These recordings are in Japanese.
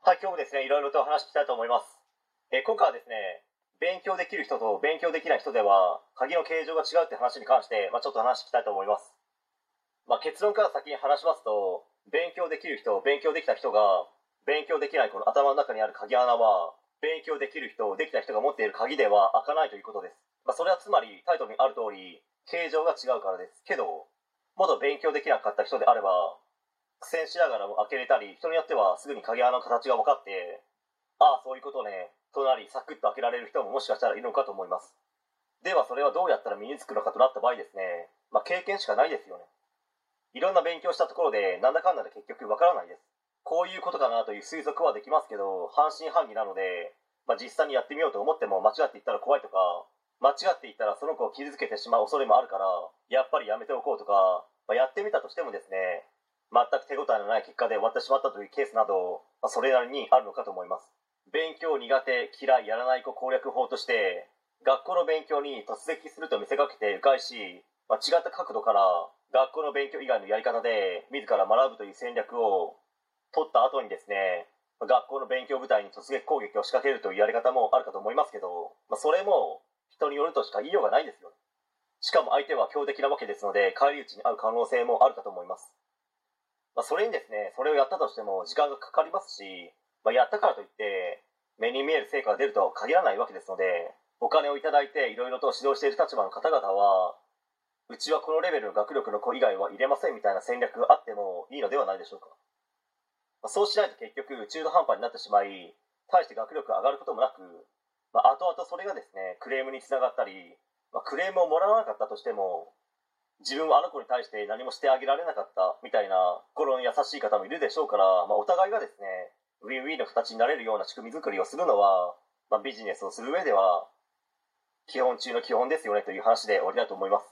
はい、今日もですね、いろいろとお話していきたいと思います。え今回はですね、勉強できる人と勉強できない人では、鍵の形状が違うって話に関して、まあ、ちょっと話していきたいと思います。まあ、結論から先に話しますと、勉強できる人、勉強できた人が、勉強できないこの頭の中にある鍵穴は、勉強できる人、できた人が持っている鍵では開かないということです。まあ、それはつまり、タイトルにある通り、形状が違うからです。けど、もっと勉強できなかった人であれば、苦戦しながらも開けれたり、人によってはすぐに鍵穴の形が分かって、ああ、そういうことね、となり、サクッと開けられる人ももしかしたらいるのかと思います。では、それはどうやったら身につくのかとなった場合ですね、まあ、経験しかないですよね。いろんな勉強したところで、なんだかんだで結局分からないです。こういうことかなという推測はできますけど、半信半疑なので、まあ、実際にやってみようと思っても間違っていったら怖いとか、間違っていったらその子を傷つけてしまう恐れもあるから、やっぱりやめておこうとか、まあ、やってみたとしてもですね、全く手応えのない結果で終わってしまったというケースなど、ま、それなりにあるのかと思います。勉強苦手、嫌い、やらない子攻略法として、学校の勉強に突撃すると見せかけて迂回し、まあ、違った角度から学校の勉強以外のやり方で自ら学ぶという戦略を取った後にですね、学校の勉強部隊に突撃攻撃を仕掛けるというやり方もあるかと思いますけど、まあ、それも人によるとしか言いようがないですよ。しかも相手は強敵なわけですので、返り討ちに遭う可能性もあるかと思います。まあ、それにですね、それをやったとしても時間がかかりますし、まあ、やったからといって、目に見える成果が出るとは限らないわけですので、お金をいただいていろいろと指導している立場の方々は、うちはこのレベルの学力の子以外は入れませんみたいな戦略があってもいいのではないでしょうか。まあ、そうしないと結局中途半端になってしまい、大して学力が上がることもなく、まあ、後々それがですね、クレームにつながったり、まあ、クレームをもらわなかったとしても、自分はあの子に対して何もしてあげられなかったみたいな心の優しい方もいるでしょうから、まあ、お互いがですねウィンウィンの形になれるような仕組み作りをするのは、まあ、ビジネスをする上では基本中の基本ですよねという話で終わりだと思います。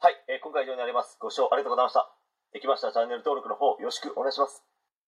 はい、えー今回以上になります。ご視聴ありがとうございました。できましたらチャンネル登録の方よろしくお願いします。